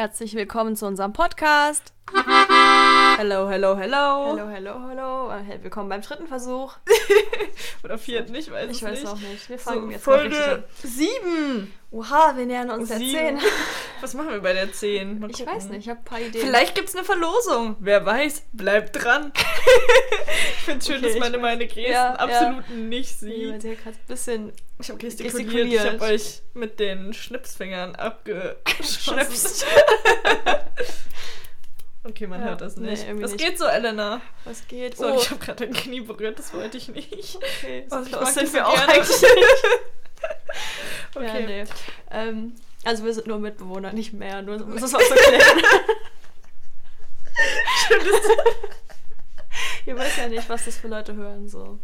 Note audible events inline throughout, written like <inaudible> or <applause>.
Herzlich willkommen zu unserem Podcast. Hello, hello, hello. Hallo, hallo, hallo. Äh, Willkommen beim dritten Versuch. <laughs> Oder vierten, ich weiß Ich es weiß nicht. auch nicht. Wir fangen So, jetzt mal richtig Folge an. 7. Oha, wir nähern uns der Sieben. <laughs> 10. Was machen wir bei der 10? Mal Ich weiß nicht, ich habe ein paar Ideen. Vielleicht gibt es eine Verlosung. Wer weiß, bleibt dran. <laughs> ich finde es schön, Okay, dass meine, meine Gesten Ja, absolut nicht Nee, weil sieht. sie ja gerade ein bisschen Ich habe gestikuliert. gestikuliert. Ich habe euch mit den Schnipsfingern abgeschnipst. Schnipst. <laughs> okay, man Ja, hört das nee, nicht. irgendwie Was nicht. geht so, Elena? Was geht? So, oh, ich habe gerade dein Knie berührt, das wollte ich nicht. okay. Oh, So mag sind wir auch eigentlich nicht. <laughs> Okay. Ja, nee. Ähm, also wir sind nur Mitbewohner, nicht mehr. Nur um das mal zu klären. <laughs> <laughs> Ihr wisst ja nicht, was das für Leute hören so.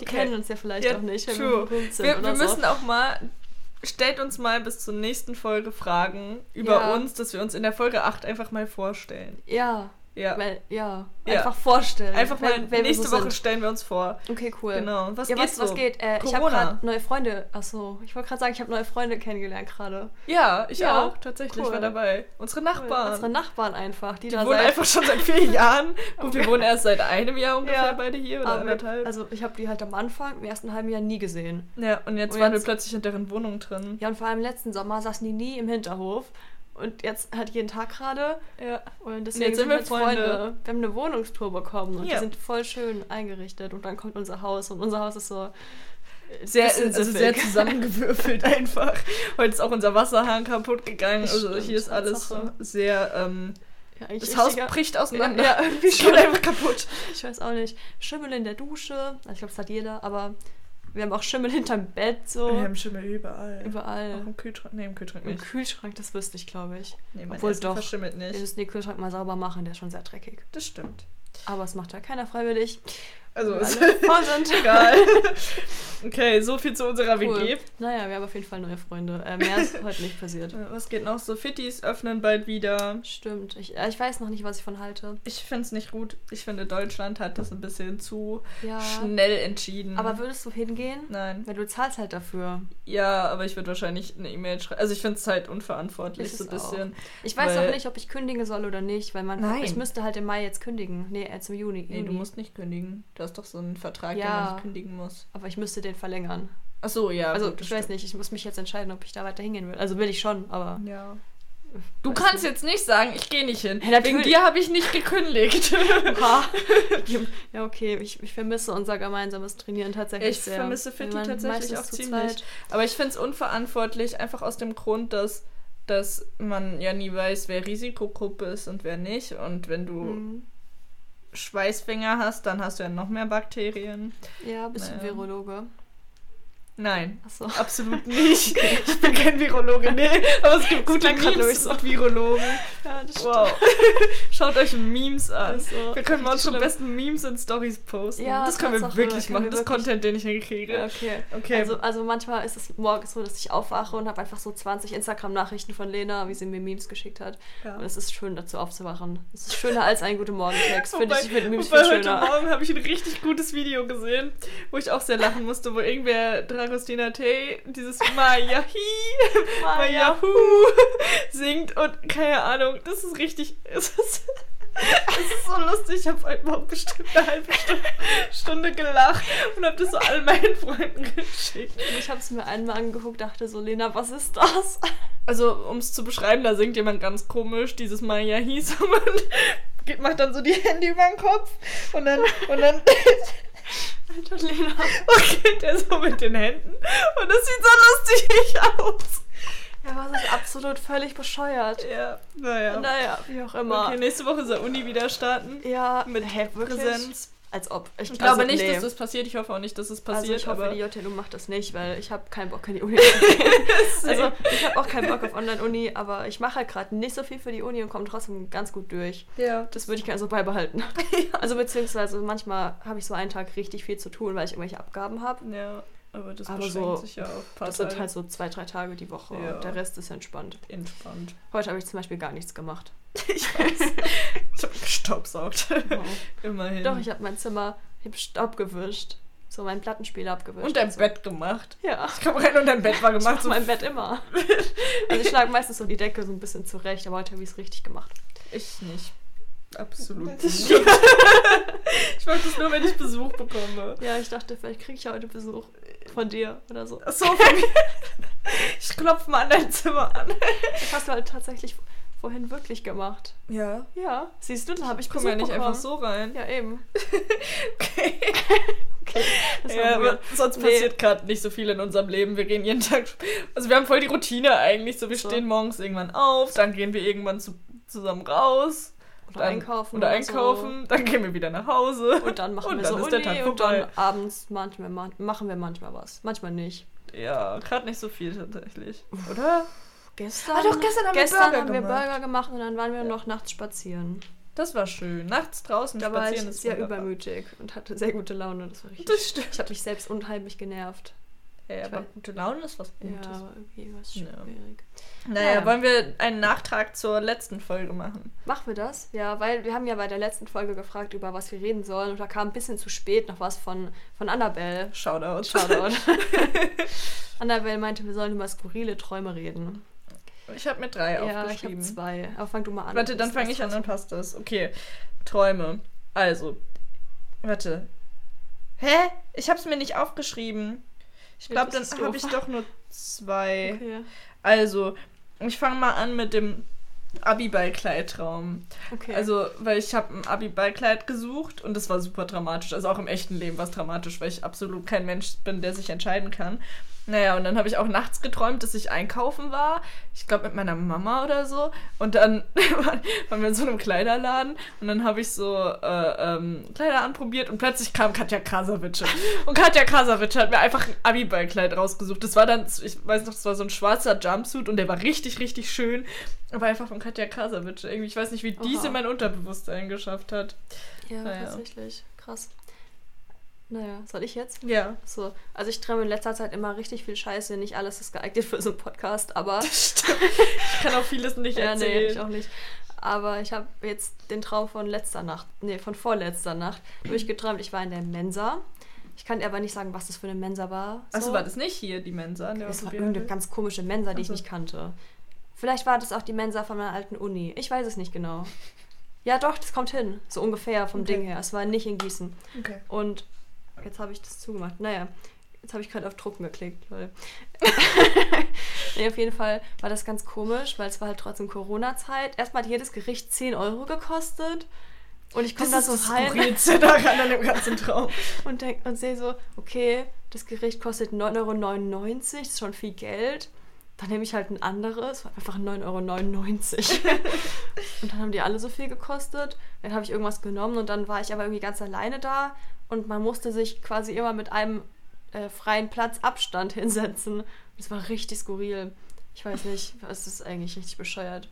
Die Okay. kennen uns ja vielleicht Ja, auch nicht, wenn true. wir sind Wir, wir so. müssen auch mal, stellt uns mal bis zur nächsten Folge Fragen über Ja. uns, dass wir uns in der Folge 8 einfach mal vorstellen. Ja, Ja. weil, ja, Ja. einfach vorstellen. Einfach mal, wer- wer nächste so Woche sind. stellen wir uns vor. Okay, cool. Genau. Was ja, geht was, so? was geht? Äh, ich habe gerade neue Freunde. Achso, ich wollte gerade sagen, ich habe neue Freunde kennengelernt gerade. Ja, ich Ja, auch. Tatsächlich cool. war dabei. Unsere Nachbarn. Unsere Nachbarn einfach, die, die da wohnen seit einfach schon seit vier <laughs> Jahren. Und wir wohnen erst seit einem Jahr ungefähr Ja. beide hier oder anderthalb. also ich habe die halt am Anfang, im ersten halben Jahr nie gesehen. ja, und jetzt und waren jetzt- wir plötzlich in deren Wohnung drin. Ja, und vor allem letzten Sommer saßen die nie im Hinterhof. Und jetzt halt jeden Tag gerade. Ja. Und deswegen jetzt sind wir jetzt Freunde. Wir haben eine Wohnungstour bekommen und Ja. die sind voll schön eingerichtet. Und dann kommt unser Haus und unser Haus ist so Sehr, also sehr <laughs> zusammengewürfelt einfach. Heute ist auch unser Wasserhahn kaputt gegangen. Also Stimmt, hier ist alles Tatsache. sehr. Ähm, Ja, das Haus bricht auseinander. Ja, ja, irgendwie <laughs> Es schon. einfach kaputt. Ich weiß auch nicht. Schimmel in der Dusche. Also ich glaube, das hat jeder, aber wir haben auch Schimmel hinterm Bett so. Wir haben Schimmel überall. Überall. Auch im Kühlschrank. Nee, im Kühlschrank Im nicht. Kühlschrank, das wüsste ich, glaube ich. Nee, mein Obwohl Essen doch. verschimmelt Wir nicht. müssen den Kühlschrank mal sauber machen, der ist schon sehr dreckig. Das stimmt. Aber es macht ja keiner freiwillig. Also <laughs> ist voll sind. egal. <laughs> Okay, so viel zu unserer Cool. WG. Naja, wir haben auf jeden Fall neue Freunde. Äh, mehr ist heute nicht passiert. <laughs> Was geht noch so? Fittis öffnen bald wieder. Stimmt. Ich, äh, ich weiß noch nicht, was ich von halte. Ich finde es nicht gut. Ich finde, Deutschland hat das ein bisschen zu Ja. schnell entschieden. Aber würdest du hingehen? Nein. Weil du zahlst halt dafür. Ja, aber ich würde wahrscheinlich eine E-Mail schreiben. Also ich finde es halt unverantwortlich, Ist so ein auch. bisschen. Ich weiß auch nicht, ob ich kündigen soll oder nicht, weil man. Nein. Ich müsste halt im Mai jetzt kündigen. Nee, äh, zum Juni. Nee, Juni. du musst nicht kündigen. Du hast doch so einen Vertrag, Ja. den man nicht kündigen muss. Aber ich müsste den verlängern. Ach so, ja. also, gut, das ich weiß stimmt. nicht, ich muss mich jetzt entscheiden, ob ich da weiter hingehen will. Also will ich schon, aber. Ja. Du kannst nicht. jetzt nicht sagen, ich gehe nicht hin. Ja. Wegen dir habe ich nicht gekündigt. <laughs> <laughs> Ja, okay, ich, ich vermisse unser gemeinsames Trainieren tatsächlich Ich sehr. vermisse Wir Fitti tatsächlich auch ziemlich. zweit. Aber ich finde es unverantwortlich, einfach aus dem Grund, dass, dass man ja nie weiß, wer Risikogruppe ist und wer nicht. Und wenn du Mhm. Schweißfinger hast, dann hast du ja noch mehr Bakterien. Ja, bist Naja. Virologe? Nein, Achso. absolut <laughs> nicht. Ich bin kein Virologe, nee. Aber es gibt gute Memes so. mit Virologen. Ja, das Wow. <laughs> Schaut euch Memes an. So Wir können mal schlimm. besten Memes in Stories posten. Ja, das können wir wirklich können machen. wir Das wirklich. Content, den ich hinkriege. Ja, okay. Okay. Also, also manchmal ist es morgens so, dass ich aufwache und habe einfach so 20 Instagram-Nachrichten von Lena, wie sie mir Memes geschickt hat. Ja. Und es ist schön, dazu aufzuwachen. Es ist schöner als ein gute Morgen-Text. Finde Wobei, ich mit Memes wobei viel heute schöner. Morgen habe ich ein richtig gutes Video gesehen, wo ich auch sehr lachen musste, wo irgendwer Dragostina Tay dieses Mayahi, <laughs> Mayahu singt und keine Ahnung, das ist richtig, <laughs> es ist, es ist so lustig. Ich habe heute Morgen bestimmt eine halbe Stunde, Stunde gelacht und habe das so all meinen Freunden geschickt. Und ich habe es mir einmal angeguckt, dachte so, Lena, was ist das? Also, um es zu beschreiben, da singt jemand ganz komisch dieses Mayahi <laughs> und macht dann so die Hände über den Kopf und dann, und dann Alter, Lena. Okay, der so mit den Händen. Und das sieht so lustig aus. Ja, es ist absolut völlig bescheuert. Ja, naja. Naja, wie auch immer. Okay, nächste Woche soll Uni wieder starten. Ja, Mit wirklich? Präsenz. Als ob. Ich, Ich glaube also, nicht, nee. dass das passiert. Ich hoffe auch nicht, dass es Also passiert. ich hoffe, die JTU macht das nicht, weil ich habe keinen Bock in die Uni <laughs> also ich habe auch keinen Bock auf Online-Uni, aber ich mache halt gerade nicht so viel für die Uni und komme trotzdem ganz gut durch. ja. Das würde ich gerne so beibehalten. <laughs> Also beziehungsweise manchmal habe ich so einen Tag richtig viel zu tun, weil ich irgendwelche Abgaben habe. Ja, aber das Aber so- sich ja auf paar Das sind halt so zwei, drei Tage die Woche Ja. und der Rest ist entspannt. entspannt. Heute habe ich zum Beispiel gar nichts gemacht. <laughs> Ich weiß. Ich habe gestaubsaugt. Oh. <laughs> Immerhin. Doch, ich habe mein Zimmer, ich habe Staub gewischt. so meinen Plattenspieler abgewischt. Und dein so. Bett gemacht. Ja. Ich komme rein und dein Bett war Ich gemacht. mach So mein Bett immer. <laughs> Also ich schlage meistens so die Decke so ein bisschen zurecht, aber heute habe ich es richtig gemacht. Ich nicht. Absolut nicht. <laughs> Ich mache das nur, wenn ich Besuch bekomme. Ja, ich dachte, vielleicht kriege ich ja heute Besuch von dir oder so. Achso, von mir. Ich klopfe mal an dein Zimmer an. Das hast du halt tatsächlich vorhin wirklich gemacht. Ja. Ja, siehst du, dann habe ich komme ja nicht bekommen. einfach so rein. Ja, eben. <laughs> Okay. Okay. Ja, aber sonst Nee. passiert gerade nicht so viel in unserem Leben. Wir gehen jeden Tag. Also wir haben voll die Routine eigentlich. So, wir So. stehen morgens irgendwann auf, dann gehen wir irgendwann zu, zusammen raus. Oder dann, einkaufen. Oder einkaufen, dann gehen wir wieder nach Hause. So. Und dann machen Und wir dann so ist Uni der Tag und vorbei. dann abends manchmal ma- machen wir manchmal was. Manchmal nicht. Ja, gerade nicht so viel tatsächlich. Oder? Gestern, Ah, doch, gestern haben wir gestern Burger haben wir gemacht. Burger gemacht und dann waren wir noch nachts spazieren. Das war schön. Nachts draußen Da war spazieren ich ist sehr wunderbar. übermütig und hatte sehr gute Laune. Das war richtig. Das stimmt. Ich habe mich selbst unheimlich genervt. Ja, aber gute Laune ist was Gutes. Ja, aber irgendwie war es Ja. schwierig. Naja, Naja. wollen wir einen Nachtrag zur letzten Folge machen? Machen wir das? Ja, weil wir haben ja bei der letzten Folge gefragt, über was wir reden sollen. Und da kam ein bisschen zu spät noch was von, von Annabelle. Shoutout. Shoutout. <laughs> <laughs> Annabelle meinte, wir sollen über skurrile Träume reden. Ich habe mir drei Ja, ich aufgeschrieben. habe zwei. Aber fang du mal an. Warte, dann fange ich an, dann passt das. Okay. Träume. Also. Warte. Hä? Ich habe es mir nicht aufgeschrieben. Ich glaube, dann habe ich doch nur zwei. Okay. Also, ich fange mal an mit dem Abi-Ballkleid-Traum. okay. Also, weil ich habe ein Abi-Ballkleid gesucht und das war super dramatisch. Also auch im echten Leben war es dramatisch, weil ich absolut kein Mensch bin, der sich entscheiden kann. Naja, und dann habe ich auch nachts geträumt, dass ich einkaufen war. Ich glaube mit meiner Mama oder so. Und dann <laughs> waren wir in so einem Kleiderladen und dann habe ich so äh, ähm, Kleider anprobiert und plötzlich kam Katja Krasavice. Und Katja Krasavice hat mir einfach ein Abi-Ballkleid rausgesucht. Das war dann, ich weiß noch, das war so ein schwarzer Jumpsuit und der war richtig, richtig schön. Aber einfach von Katja Krasavice. Irgendwie, ich weiß nicht, wie diese mein Unterbewusstsein geschafft hat. ja, naja. tatsächlich. Krass. Naja, soll ich jetzt? Ja. So, also ich träume in letzter Zeit immer richtig viel Scheiße. Nicht alles ist geeignet für so einen Podcast, aber. <laughs> Stimmt. Ich kann auch vieles nicht ja, nee, erzählen. ich auch nicht. Aber ich habe jetzt den Traum von letzter Nacht, nee, von vorletzter Nacht durchgeträumt. Ich war in der Mensa. Ich kann dir aber nicht sagen, was das für eine Mensa war. Achso, war das nicht hier die Mensa? der Das war irgendeine ganz komische Mensa, die ich Ach so. nicht kannte. Vielleicht war das auch die Mensa von meiner alten Uni. Ich weiß es nicht genau. Ja, doch, das kommt hin. So ungefähr vom Okay. Ding her. Es war nicht in Gießen. Okay. Und jetzt habe ich das zugemacht. Naja, jetzt habe ich gerade auf Drucken geklickt. Lol. <laughs> nee, auf jeden Fall war das ganz komisch, weil es war halt trotzdem Corona-Zeit. Erstmal hat jedes Gericht 10 Euro gekostet. Und ich komme da Das so rein daran an dem <laughs> ganzen Traum. und, denk, und sehe so, okay, das Gericht kostet 9,99 Euro, das ist schon viel Geld. Dann nehme ich halt ein anderes, einfach 9,99 Euro. <laughs> und dann haben die alle so viel gekostet. Dann habe ich irgendwas genommen und dann war ich aber irgendwie ganz alleine da und man musste sich quasi immer mit einem äh, freien Platz Abstand <laughs> hinsetzen. Das war richtig skurril. Ich weiß nicht, es ist eigentlich richtig bescheuert.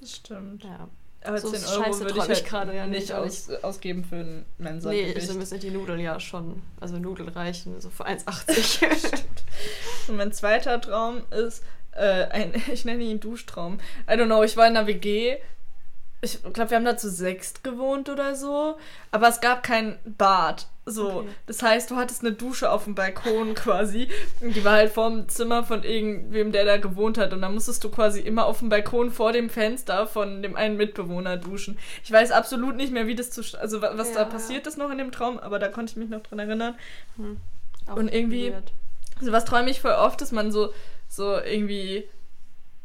Das stimmt. Ja. Aber So 10 Scheiße Euro würde ich, träum ich halt gerade, ja, nicht aus, ausgeben für ein mensa Nee, so müssen die Nudeln ja schon, also Nudeln reichen, so für 1,80. <laughs> Und mein zweiter Traum ist äh, ein, <laughs> ich nenne ihn Duschtraum. I don't know, ich war in einer WG. Ich glaube, wir haben da zu sechst gewohnt oder so. Aber es gab kein Bad. So, Okay. das heißt, du hattest eine Dusche auf dem Balkon quasi. Die war halt vorm Zimmer von irgendwem, der da gewohnt hat. Und dann musstest du quasi immer auf dem Balkon vor dem Fenster von dem einen Mitbewohner duschen. Ich weiß absolut nicht mehr, wie das zu, also wa- was Ja, da ja. passiert ist noch in dem Traum, aber da konnte ich mich noch dran erinnern. Auch Und irgendwie- weird. Also was träume ich voll oft, dass man so, so irgendwie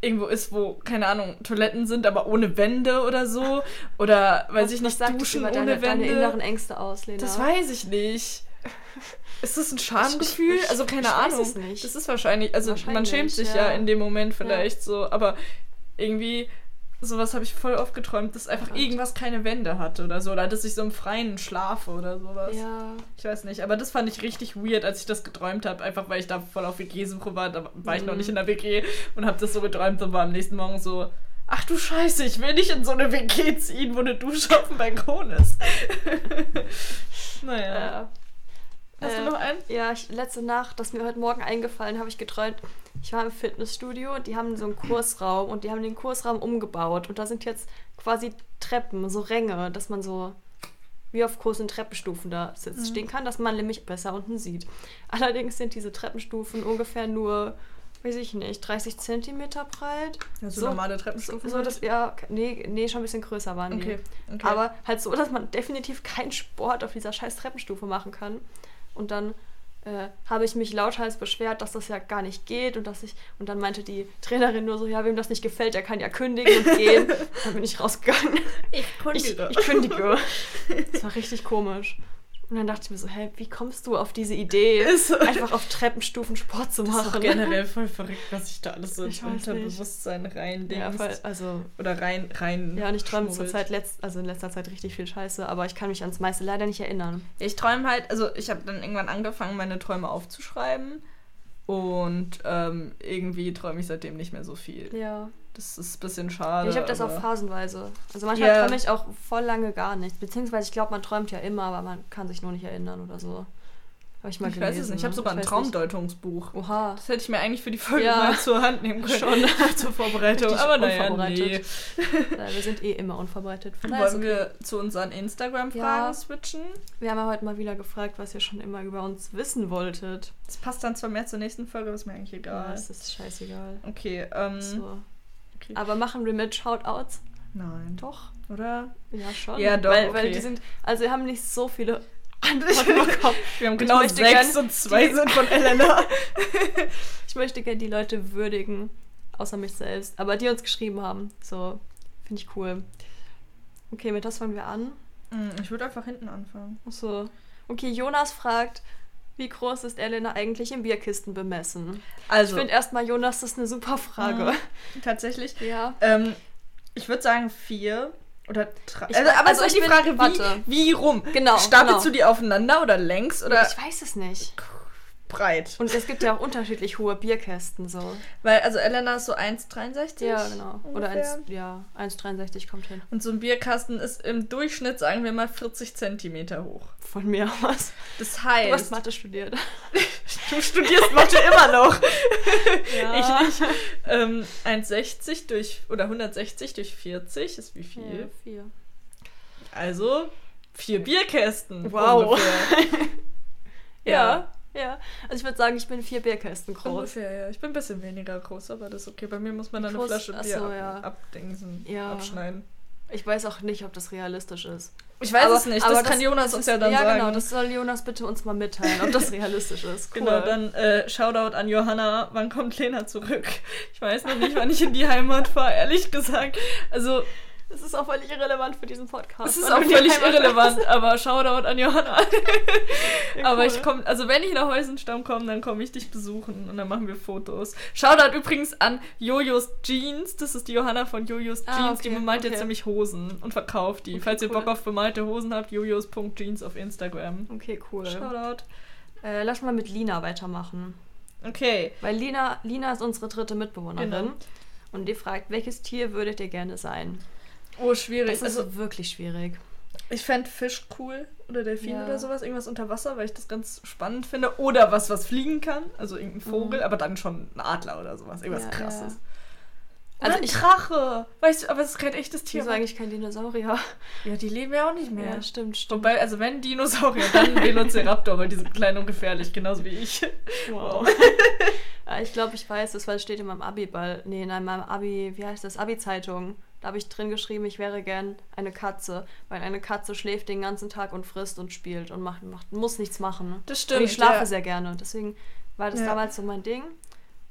irgendwo ist, wo, keine Ahnung, Toiletten sind, aber ohne Wände oder so. Oder, weiß Was- ich nicht, duschen über ohne deine, Wände. deine inneren Ängste aus, Lena. das weiß ich nicht. Ist das ein Schamgefühl? Ich- ich- Also keine ich weiß Ahnung. es nicht. Das ist wahrscheinlich, also man Wahrscheinlich, schämt sich ja. ja. in dem Moment vielleicht so, aber irgendwie sowas habe ich voll oft geträumt, dass einfach irgendwas keine Wände hatte oder so, oder dass ich so im Freien schlafe oder sowas. Ja, Ich weiß nicht, aber das fand ich richtig weird, als ich das geträumt habe, einfach weil ich da voll auf WG-Suche war. Da war ich noch Mhm. nicht in der WG und habe das so geträumt und war am nächsten Morgen so, ach du Scheiße, ich will nicht in so eine WG ziehen, wo eine Dusche auf dem Balkon ist. <laughs> naja. äh, Hast äh, du noch einen? ja ich, letzte Nacht, das ist mir heute Morgen eingefallen, habe ich geträumt. Ich war im Fitnessstudio und die haben so einen Kursraum und die haben den Kursraum umgebaut und da sind jetzt quasi Treppen, so Ränge, dass man so wie auf großen Treppenstufen da sitzt, Mhm. stehen kann, dass man nämlich besser unten sieht. Allerdings sind diese Treppenstufen ungefähr nur, weiß ich nicht, 30 Zentimeter breit. Ja, so So- normale Treppenstufen. so das, ja, nee, nee, schon ein bisschen größer waren die. Okay, okay. Aber halt so, dass man definitiv keinen Sport auf dieser scheiß Treppenstufe machen kann. Und dann äh, habe ich mich lauthals beschwert, dass das ja gar nicht geht und dass ich und dann meinte die Trainerin nur so, ja, wem das nicht gefällt, der kann ja kündigen und gehen. <laughs> dann bin ich rausgegangen. ich Ich, ich kündige. Das war richtig komisch. Und dann dachte ich mir so, hä, wie kommst du auf diese Idee, <laughs> einfach auf Treppenstufen Sport zu Das ist machen? generell voll <laughs> verrückt, was ich da alles so Ich ins. Unterbewusstsein rein ja, voll, also Oder rein, rein. ja, und ich träume schmuggelt. zurzeit letzt, also in letzter Zeit richtig viel Scheiße, aber ich kann mich ans meiste leider nicht erinnern. Ich träume halt, also ich habe dann irgendwann angefangen, meine Träume aufzuschreiben. Und ähm, irgendwie träume ich seitdem nicht mehr so viel. Ja. Das ist ein bisschen schade. ich habe das auch phasenweise. Also manchmal Ja. träume ich auch voll lange gar nicht. Beziehungsweise ich glaube, man träumt ja immer, aber man kann sich nur nicht erinnern oder so. Habe ich mal Ich gelesen. weiß es nicht. Ich habe ne? sogar ein weiß nicht. Traumdeutungsbuch. Oha. Das hätte ich mir eigentlich für die Folge Ja. mal zur Hand nehmen können. Schon. <laughs> zur Vorbereitung. Richtig Aber naja, nee. <laughs> Ja, wir sind eh immer unvorbereitet. Von Wollen okay. wir zu unseren Instagram-Fragen Ja. switchen? wir haben ja heute mal wieder gefragt, was ihr schon immer über uns wissen wolltet. Das passt dann zwar mehr zur nächsten Folge, aber ist mir eigentlich Ja, egal. es ist scheißegal. Okay, ähm. So. Okay. Aber machen wir mit Shoutouts? Nein. Doch. Oder? Ja, schon. Ja, doch, Weil, weil okay. die sind, also wir haben nicht so viele <laughs> Antworten bekommen. Wir haben Ich genau sechs gern und zwei die- sind von Elena. <laughs> Ich möchte gerne die Leute würdigen, außer mich selbst. Aber die uns geschrieben haben. So, finde ich cool. Okay, mit das fangen wir an. Hm, Ich würde einfach hinten anfangen. Achso. Okay, Jonas fragt, wie groß ist Elena eigentlich im Bierkisten bemessen? Also, Ich finde erstmal, Jonas, das ist eine super Frage. tatsächlich. Ja. Ähm, ich würde sagen vier oder drei. Ich- Also, aber also es ist die Frage, wie, warte. wie rum? Genau, Stapelst genau. du die aufeinander oder längs oder ich weiß es nicht. Breit? Und es gibt ja auch unterschiedlich hohe Bierkästen so. Weil, also Elena ist so 1,63. Ja, genau. Oder ungefähr. 1, ja, 1,63 kommt hin. Und so ein Bierkasten ist im Durchschnitt, sagen wir mal, 40 Zentimeter hoch. Von mir aus. Das Du hast heißt, Mathe studiert. <laughs> du studierst Mathe immer noch. Ja. Ich nicht. Ähm, 1,60 durch, oder 160 durch 40 ist wie Ja, viel? vier. Also vier Bierkästen. Wow. Ungefähr. <laughs> Ja, <laughs> ja. Also ich würde sagen, ich bin vier Bierkästen groß. Ungefähr, ja. Ich bin ein bisschen weniger groß, aber das ist okay. Bei mir muss man dann Groß- eine Flasche Bier so, ab, ja. abdingsen, Ja. abschneiden. Ich weiß auch nicht, ob das realistisch ist. Ich weiß Aber- es nicht, aber das kann Jonas uns ja dann ja, sagen. genau, das soll Jonas bitte uns mal mitteilen, ob das <laughs> realistisch ist. Cool. Genau, dann äh, Shoutout an Johanna. Wann kommt Lena zurück? Ich weiß noch nicht, wann ich in die Heimat fahre, ehrlich gesagt. Also, Das ist auch völlig irrelevant für diesen Podcast. es ist auch die völlig irrelevant, aber Shoutout an Johanna. <laughs> Ja, <laughs> Aber cool. ich komme, also wenn ich nach Heusenstamm komme, dann komme ich dich besuchen und dann machen wir Fotos. Shoutout übrigens an Jojos Jeans. Das ist die Johanna von Jojos Ah, Jeans. die okay, bemalt okay. jetzt nämlich Hosen und verkauft die. Okay, Falls ihr cool. Bock auf bemalte Hosen habt, jojos.jeans auf Instagram. Okay, cool. Shoutout. Äh, lass mal mit Lina weitermachen. Okay. Weil Lina, Lina ist unsere dritte Mitbewohnerin. Genau. Und die fragt, welches Tier würdet ihr gerne sein? Oh, schwierig. Das ist also, wirklich schwierig. ich fände Fisch cool oder Delfin Ja. oder sowas. Irgendwas unter Wasser, weil ich das ganz spannend finde. Oder was, was fliegen kann. Also irgendein Vogel, aber dann schon ein Adler oder sowas. Irgendwas Mhm. Ja, krasses. ja. Also ein ich- Drache. Weißt du, aber es ist kein echtes Tier. Wieso eigentlich kein Dinosaurier? Ja, die leben ja auch nicht mehr. Ja, stimmt, stimmt. Wobei, also wenn Dinosaurier, dann <laughs> Velociraptor, weil die sind klein und gefährlich, genauso wie ich. Wow. Ja, <laughs> ich glaube, ich weiß es, weil es steht in meinem Abi-Ball. Nee, in meinem Abi, wie heißt das? Abi-Zeitung. Da habe ich drin geschrieben, ich wäre gern eine Katze, weil eine Katze schläft den ganzen Tag und frisst und spielt und macht, macht muss nichts machen. Das und ich schlafe ja. sehr gerne. Deswegen war das Ja. damals so mein Ding.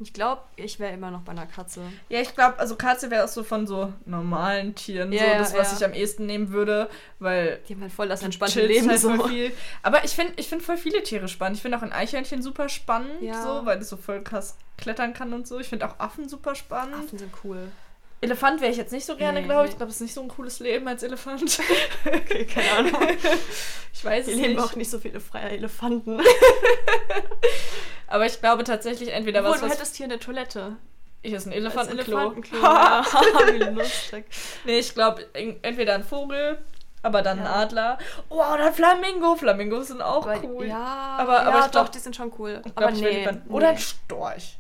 Ich glaube, ich wäre immer noch bei einer Katze. Ja, ich glaube, also Katze wäre auch so von so normalen Tieren Ja, so das, was ja. ich am ehesten nehmen würde, weil Die haben halt voll das entspannte Leben halt so. viel. Aber ich finde ich find voll viele Tiere spannend. Ich finde auch ein Eichhörnchen super spannend, Ja. so, weil es so voll krass klettern kann und so. Ich finde auch Affen super spannend. Affen sind cool. Elefant wäre ich jetzt nicht so gerne, Nee, glaube ich. Ich glaube, es ist nicht so ein cooles Leben als Elefant. <laughs> Okay, keine <laughs> Ahnung. ich weiß Hier es leben nicht. auch nicht so viele freie Elefanten. <laughs> Aber ich glaube tatsächlich entweder was, du was hättest hier eine Toilette. ich ist ein Elefantenklo. Elefantenklo. ja, wie lustig. Nee, ich glaube entweder ein Vogel, aber dann ein Ja. Adler. Oh, oder ein Flamingo. Flamingos sind auch Aber, cool. Ja, aber, ja, aber ich doch, glaub, die sind schon cool. ich aber glaub, ich nee, lieber- nee. Oder ein Storch.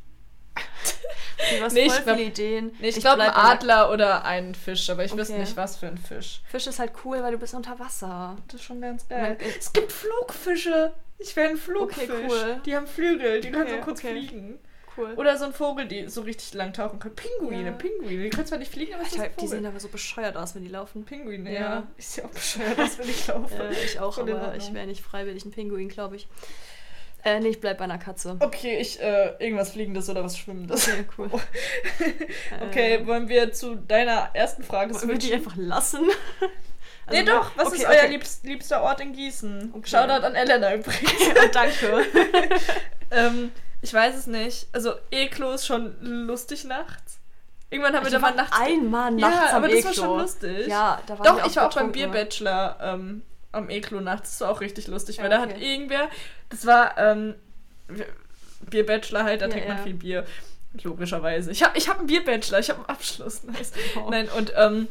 Du hast Nee, ich voll glaub- viele Ideen. Nee, ich, glaube ein Adler oder ein Fisch, aber ich wüsste Okay. nicht, was für ein Fisch. Fisch ist halt cool, weil du bist unter Wasser. Das ist schon ganz geil. geil. Es gibt Flugfische. Ich will einen Flugfisch. Okay, cool. Die haben Flügel, die können Okay, so kurz okay. fliegen. Cool. Oder so ein Vogel, die so richtig lang tauchen kann. Pinguine, Ja. Pinguine. Die können zwar nicht fliegen, aber Alter, ein die sehen aber so bescheuert aus, wenn die laufen. Pinguine, Ja. ja. Ist ja auch bescheuert, dass wir nicht laufen. Äh, ich auch, Voll aber ich wäre nicht freiwillig ein Pinguin, glaube ich. Äh, nee, ich bleib bei einer Katze. Okay, ich, äh, irgendwas Fliegendes oder was Schwimmendes. Okay, cool. <laughs> Okay, Äh, wollen wir zu deiner ersten Frage wollen wir die switchen? einfach lassen? <laughs> nee, Also, doch. Was okay, ist euer okay. liebst, liebster Ort in Gießen? Okay. Shoutout an Elena übrigens. <laughs> Oh, danke. ähm, ich weiß es nicht. Also, Eklo ist schon lustig nachts. Irgendwann haben wir Also, da mal nachts... einmal nachts ja, aber das war schon lustig. Ja, da waren Doch, ich war auch beim. Bierbachelor ähm, am Eklo nachts. Das war auch richtig lustig, weil Ja, da hat okay. irgendwer... Das war... Ähm, Bierbachelor halt, da Ja, trinkt man viel Bier. Logischerweise. Ich habe ich hab einen Bierbachelor, ich habe einen Abschluss. <laughs> Nice. Oh. Nein, und ähm,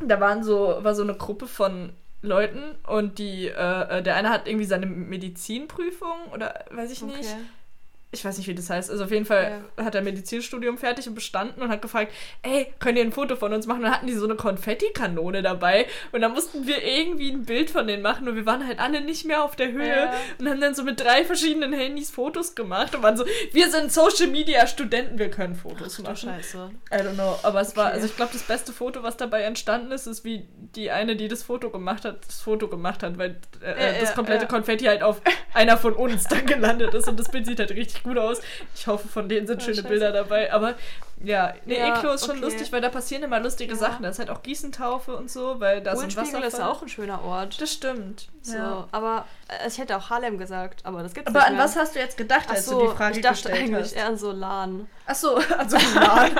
da waren so, war so eine Gruppe von Leuten und die, äh, äh, der eine hat irgendwie seine Medizinprüfung oder weiß ich nicht. Ich weiß nicht, wie das heißt. Also auf jeden Fall hat er Medizinstudium fertig und bestanden und hat gefragt, ey, könnt ihr ein Foto von uns machen? Und dann hatten die so eine Konfettikanone dabei und dann mussten wir irgendwie ein Bild von denen machen und wir waren halt alle nicht mehr auf der Höhe Ja. und haben dann so mit drei verschiedenen Handys Fotos gemacht und waren so, wir sind Social Media Studenten, wir können Fotos Ach machen. Scheiße. I don't know, aber es war, Okay. also ich glaube, das beste Foto, was dabei entstanden ist, ist wie die eine, die das Foto gemacht hat, das Foto gemacht hat, weil äh, Ja, das ja, komplette ja. Konfetti halt auf einer von uns dann gelandet ist und das Bild sieht halt richtig gut aus. Ich hoffe, von denen sind Oh, schöne scheiße. Bilder dabei, aber ja, nee, Ja, Eklo ist schon okay. lustig, weil da passieren immer lustige Ja. Sachen. Da ist halt auch Gießentaufe und so, weil da ein Uhlenspiegel ist auch ein schöner Ort. Das stimmt. So, Ja. aber äh, ich hätte auch Harlem gesagt, aber das gibt's Aber nicht an mehr. was hast du jetzt gedacht, Ach als so, du die Frage ich dachte gestellt eigentlich hast? eher an so Lahn. Ach so, <laughs> also Lahn.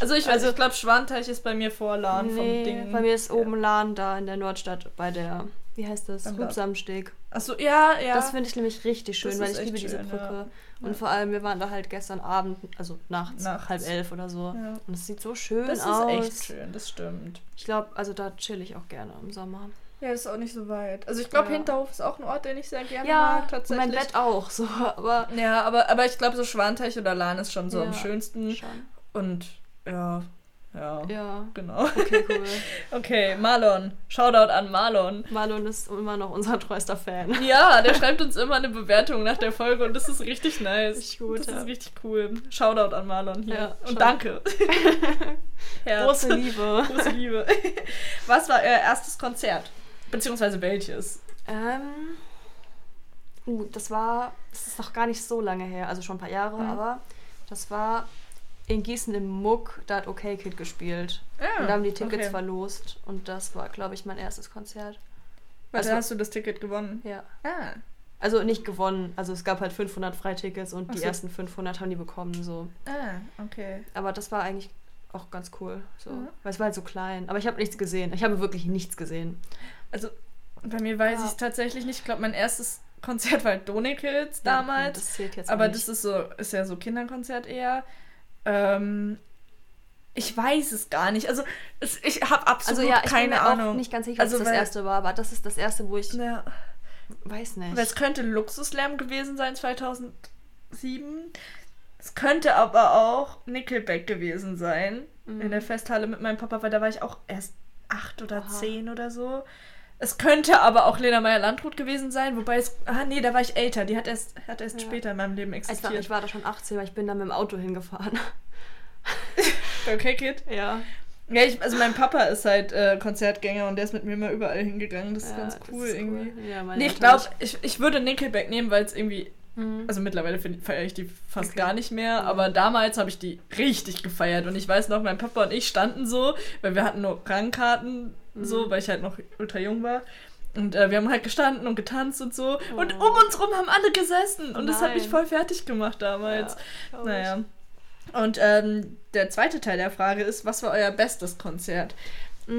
Also ich weiß, Also- ich glaube, Schwanteich ist bei mir vor Lahn nee, vom Ding. bei mir ist oben Lahn da in der Nordstadt bei der, wie heißt das. Hubsamsteg. Achso, ja, ja. Das finde ich nämlich richtig schön, weil ich liebe echt diese schön, Brücke. ja. Und Ja. vor allem, wir waren da halt gestern Abend, also nachts, Nachts. halb elf oder so. Ja. Und es sieht so schön das ist aus. echt schön, das stimmt. Ich glaube, also da chill ich auch gerne im Sommer. Ja, das ist auch nicht so weit. Also ich glaube, Ja. Hinterhof ist auch ein Ort, den ich sehr gerne Ja, mag, tatsächlich. mein Bett auch, so, aber Ja, aber, aber ich glaube, so Schwanteich oder Lahn ist schon so am schönsten. schon. Und ja, ja, Ja, genau. okay, cool. <laughs> Okay, Marlon. Shoutout an Marlon. Marlon ist immer noch unser treuester Fan. Ja, der <laughs> schreibt uns immer eine Bewertung nach der Folge und das ist richtig nice. Richtig gut, das ja. ist richtig cool. Shoutout an Marlon hier. Ja, und danke. <laughs> Große Liebe. Große Liebe. Was war euer erstes Konzert? Beziehungsweise welches? Ähm, uh, das war, das ist noch gar nicht so lange her, also schon ein paar Jahre, Mhm. aber das war in Gießen im Muck, da hat OK Kid gespielt. Ja, und da haben die Tickets okay. verlost und das war, glaube ich, mein erstes Konzert. Warte, Also- hast du das Ticket gewonnen? Ja. Ah. Also nicht gewonnen, also es gab halt 500 Freitickets und Ach die so. ersten 500 haben die bekommen, so. Ah, okay. Aber das war eigentlich auch ganz cool, so. Mhm. Weil es war halt so klein. Aber ich habe nichts gesehen. Ich habe wirklich nichts gesehen. Also, bei mir weiß Ja. ich es tatsächlich nicht. Ich glaube, mein erstes Konzert war halt Donekils Ja, damals. das zählt jetzt aber das ist so, ist ja so Kinderkonzert eher. Ähm, ich weiß es gar nicht. Also, es, ich habe absolut Also ja, ich keine bin mir Ahnung. auch nicht ganz sicher, Also, es das weil- erste war, aber das ist das erste, wo ich Ja. weiß nicht. Weil es könnte Luxuslärm gewesen sein 2007. Es könnte aber auch Nickelback gewesen sein. Mhm. In der Festhalle mit meinem Papa, weil da war ich auch erst acht oder Oha. zehn oder so. Es könnte aber auch Lena Meyer-Landrut gewesen sein, wobei es. Ah, nee, da war ich älter. Die hat erst, hat erst Ja. später in meinem Leben ich, war, existiert. ich war da schon 18, weil ich bin da mit dem Auto hingefahren. <laughs> Okay, Kid. Ja. Ja, ich, also mein Papa ist halt äh, Konzertgänger und der ist mit mir immer überall hingegangen. Das ist ganz cool irgendwie. Ja, meine Nee, ich glaube, ich, ich würde Nickelback nehmen, weil es irgendwie Mhm. Also mittlerweile feiere ich die fast Okay. gar nicht mehr, Mhm. aber damals habe ich die richtig gefeiert. Und ich weiß noch, mein Papa und ich standen so, weil wir hatten nur So, Mhm. weil ich halt noch ultra jung war. Und äh, wir haben halt gestanden und getanzt und so. Und Oh. um uns rum haben alle gesessen. Und das hat mich voll fertig gemacht damals. Ja, naja. Und ähm, der zweite Teil der Frage ist, was war euer bestes Konzert?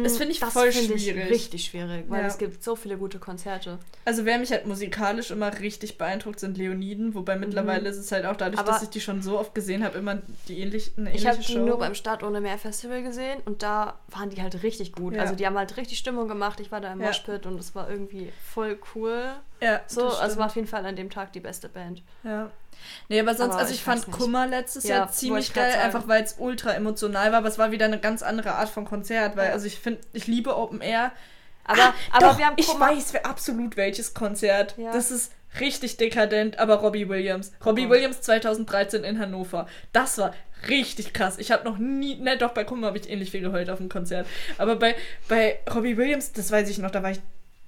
Das finde ich Mm, das voll find ich schwierig. richtig schwierig, weil Ja. es gibt so viele gute Konzerte. Also wer mich halt musikalisch immer richtig beeindruckt, sind Leoniden, wobei mittlerweile ist es halt auch dadurch, Mhm. Aber- dass ich die schon so oft gesehen habe, immer die ähnlich, eine Ich ähnliche habe die nur beim Start ohne Meer Festival gesehen und da waren die halt richtig gut. Ja. Also die haben halt richtig Stimmung gemacht. Ich war da im Ja. Moshpit und es war irgendwie voll cool. ja, So, also war auf jeden Fall an dem Tag die beste Band. ja. Nee, aber sonst, Aber also ich ich, fand. Kummer letztes Ja, Jahr ziemlich geil, sagen. einfach weil es ultra emotional war, aber es war wieder eine ganz andere Art von Konzert, weil, also ich finde, ich liebe Open Air. Aber, Ah, aber doch, wir haben ich weiß absolut welches Konzert. Ja. Das ist richtig dekadent, aber Robbie Williams. Robbie Oh. Williams 2013 in Hannover. Das war richtig krass. Ich habe noch nie, ne, doch bei Kummer habe ich ähnlich viel geheult auf dem Konzert. Aber bei, bei Robbie Williams, das weiß ich noch, da war ich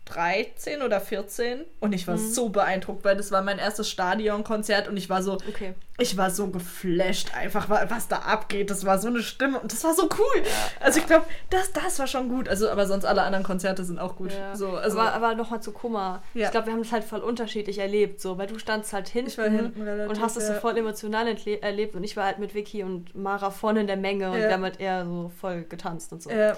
13 oder 14 und ich war Mhm. so beeindruckt, weil das war mein erstes Stadionkonzert und ich war so, Okay. ich war so geflasht einfach, wa- was da abgeht. Das war so eine Stimme und das war so cool. also ich glaube, das, das war schon gut. Also, aber sonst alle anderen Konzerte sind auch gut. Ja. So, also, aber aber nochmal zu Kummer. Ja. Ich glaube, wir haben das halt voll unterschiedlich erlebt, so, weil du standst halt hinten, hinten relativ, und hast es so ja. voll emotional erlebt und ich war halt mit Vicky und Mara vorne in der Menge und Ja. wir haben halt eher so voll getanzt und so. ja,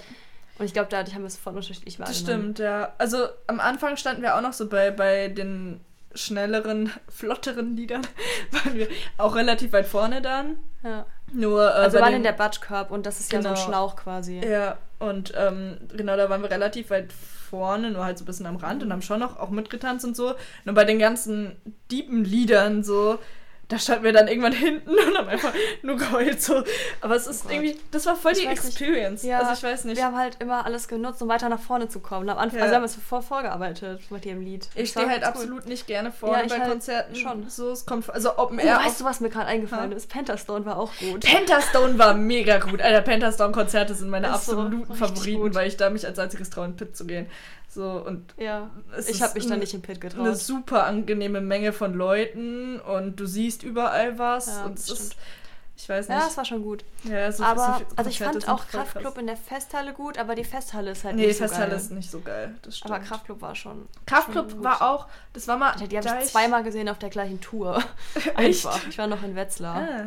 Und ich glaube, dadurch haben wir es voll unterschiedlich das wahrgenommen. stimmt, ja. Also am Anfang standen wir auch noch so bei, bei den schnelleren, <laughs> flotteren Liedern, <laughs> waren wir auch relativ weit vorne dann. Ja. Nur, äh, Also wir waren den- in der Batsch Cup und das ist ja so ein Genau. Schlauch quasi. Ja, und ähm, genau, da waren wir relativ weit vorne, nur halt so ein bisschen am Rand und haben schon noch auch mitgetanzt und so. Nur bei den ganzen deepen Liedern so, da standen wir dann irgendwann hinten <laughs> und haben einfach nur geheult so. Aber es ist Oh irgendwie, das war voll Ich die. Experience. Ja, also ich weiß nicht. Wir haben halt immer alles genutzt, um weiter nach vorne zu kommen. Am Anfang, Ja. also wir haben es voll vorgearbeitet mit dem Lied. Ich stehe halt absolut nicht gerne vorne Ja, bei halt Konzerten. schon. So, es kommt, also Open Oh, Air. weißt du, was mir gerade eingefallen Ha? ist? Pentastone war auch gut. Pentastone war mega gut. Alter, Pentastone-Konzerte sind meine Ist so absoluten richtig Favoriten, gut. weil ich da mich als einziges traue, in Pit zu gehen. So, und Ja, ich habe mich da nicht im Pit eine getraut. super angenehme Menge von Leuten und du siehst überall was. Ja, und es das ist, ich weiß nicht. Ja, es war schon gut. ja, so- aber, so also ich fand auch. Kraftclub in der Festhalle gut, aber die Festhalle ist halt Nee, nicht so Festhalle geil. ist nicht so geil. Das stimmt. aber Kraftclub war schon. Kraftclub schon war auch, das war mal. Alter, die habe ich zweimal gesehen auf der gleichen Tour. <laughs> Echt? Einfach. Ich war noch in Wetzlar. Ah.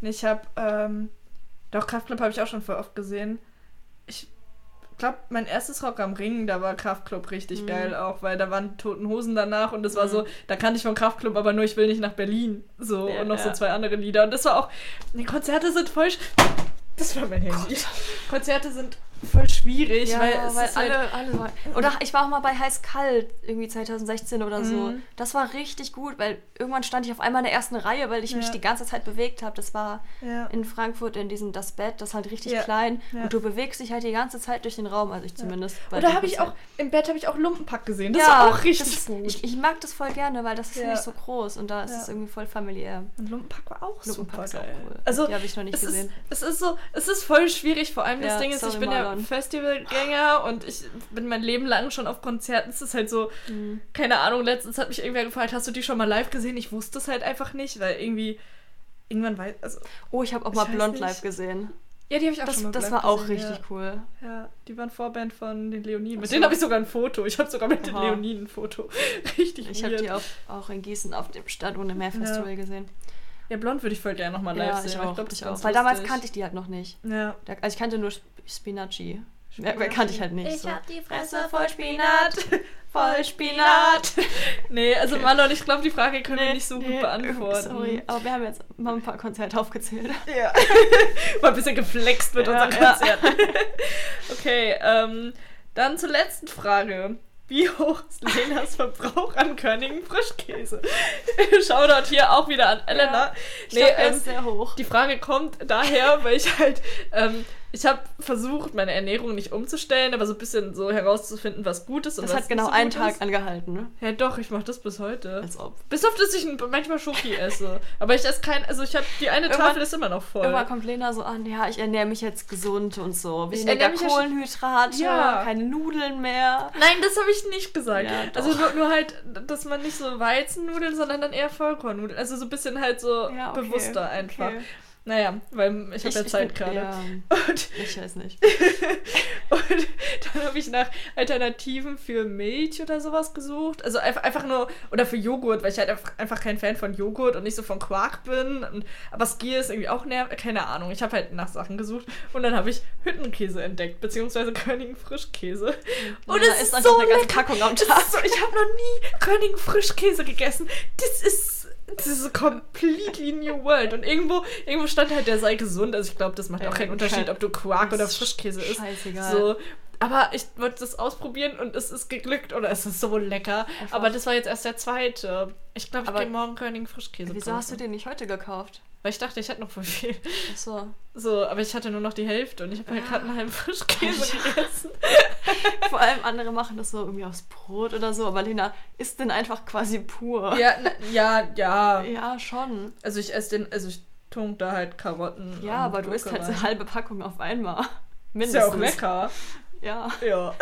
Nee, Ich habe, ähm, doch, Kraftclub habe ich auch schon voll oft gesehen. Ich glaube, mein erstes Rock am Ring, da war Kraftclub richtig Mhm. geil auch, weil da waren Toten Hosen danach und das war Mhm. so, da kannte ich von Kraftclub, aber nur ich will nicht nach Berlin. So, Ja, und noch so ja. zwei andere Lieder. Und das war auch, die Konzerte sind voll, das war mein Handy. Konzerte sind voll schwierig, Ja, weil weil, ist alle, halt, alle mal. Oder ich war auch mal bei Heiß Kalt, irgendwie 2016 oder so. Mhm. Das war richtig gut, weil irgendwann stand ich auf einmal in der ersten Reihe, weil ich mich Ja. die ganze Zeit bewegt habe. Das war ja. in Frankfurt in diesem Das Bett, das ist halt richtig klein. Und du bewegst dich halt die ganze Zeit durch den Raum, also ich zumindest. Oder habe ich auch, im Bett habe ich auch Lumpenpack gesehen. Das ja, war auch richtig ist, gut. Ich, ich mag das voll gerne, weil das ist Ja. nicht so groß und da ist es irgendwie voll familiär. und Lumpenpack war auch Lumpenpack super ist auch geil. cool. Also, Die habe ich noch nicht es gesehen. Ist, es ist so, es ist voll schwierig, vor allem das Ding ist, ich bin ja Marlon. Festivalgänger und ich bin mein Leben lang schon auf Konzerten. Es ist halt so, Mhm. keine Ahnung, letztens hat mich irgendwer gefragt, hast du die schon mal live gesehen? Ich wusste es halt einfach nicht, weil irgendwie, irgendwann weiß, also, Oh, ich habe auch mal Blond nicht. live gesehen. ja, die habe ich auch Das, schon mal das war auch gesehen, richtig cool. Ja. ja, die waren Vorband von den Leoniden. Mit so. denen habe ich sogar ein Foto. Ich habe sogar mit den Aha. Leoniden ein Foto. <laughs> Richtig Ich habe die auch, auch in Gießen auf dem Stadt ohne Meer Festival gesehen. Ja, Blond würde ich voll gerne nochmal live Ja, sehen. ich weil auch. glaub, ich auch. Weil damals kannte ich die halt noch nicht. Ja. Also ich kannte nur Sp- Spinacci. Mehr, mehr kannte ich halt nicht. so. die Fresse voll Spinat, <laughs> voll Spinat. <laughs> Nee, also Marlon, ich glaube, die Frage können wir nicht so gut beantworten. Sorry, aber wir haben jetzt mal ein paar Konzerte aufgezählt. <laughs> Ja. Mal ein bisschen geflext mit Ja, unseren ja. Konzerten. okay, ähm, dann zur letzten Frage. Wie hoch ist Lenas Verbrauch an Körnigen Frischkäse? <laughs> Shoutout hier auch wieder an Elena. Ich Nee, glaub, ähm, ist sehr hoch. die Frage kommt daher, weil ich halt, ähm, ich habe versucht, meine Ernährung nicht umzustellen, aber so ein bisschen so herauszufinden, was gut ist und Das was hat genau so einen Tag ist. angehalten. Ne? Ja, doch, ich mache das bis heute. Als ob. Bis auf, dass ich manchmal Schoki esse. Aber ich esse kein, also ich habe, die eine Irgendwann- Tafel ist immer noch voll. Irgendwann kommt Lena so an, ja, ich ernähre mich jetzt gesund und so. Ich Weniger Kohlenhydrate, Ja. keine Nudeln mehr. Nein, das habe ich nicht gesagt. Ja, also nur, nur halt, dass man nicht so Weizennudeln, sondern dann eher Vollkornnudeln. Also so ein bisschen halt so Ja, okay, bewusster einfach. okay. Naja, weil ich habe ja Zeit gerade. Ja, ich weiß nicht. <laughs> und dann habe ich nach Alternativen für Milch oder sowas gesucht. Also einfach, einfach nur, oder für Joghurt, weil ich halt einfach, einfach kein Fan von Joghurt und nicht so von Quark bin. Und, aber Skier ist irgendwie auch nervig, keine Ahnung. Ich habe halt nach Sachen gesucht und dann habe ich Hüttenkäse entdeckt, beziehungsweise Königen Frischkäse. Und es ist ist so eine ganze. Packung am Tag. so, ich habe noch nie Königen Frischkäse gegessen. Das ist Das ist so completely new world. Und irgendwo, irgendwo stand halt, der sei gesund. Also ich glaube, das macht auch keinen Unterschied, ob du Quark oder Frischkäse isst. Scheißegal. So. Aber ich wollte das ausprobieren und es ist geglückt oder es ist so lecker. Einfach- Aber das war jetzt erst der zweite. Ich glaube, ich gehe morgen König Frischkäse Wieso kaufen. hast du den nicht heute gekauft? Weil ich dachte, ich hätte noch voll viel. Achso. So, aber ich hatte nur noch die Hälfte und ich habe ja gerade einen halben Frischkäse gegessen. <laughs> Vor allem andere machen das so irgendwie aufs Brot oder so, aber Lena isst den einfach quasi pur. Ja, na, ja, ja. Ja, schon. Also ich esse den, also ich tunk da halt Karotten. Ja, aber du isst halt so eine halbe Packung auf einmal. Ist Mindestens. ja auch lecker. Ja. Ja.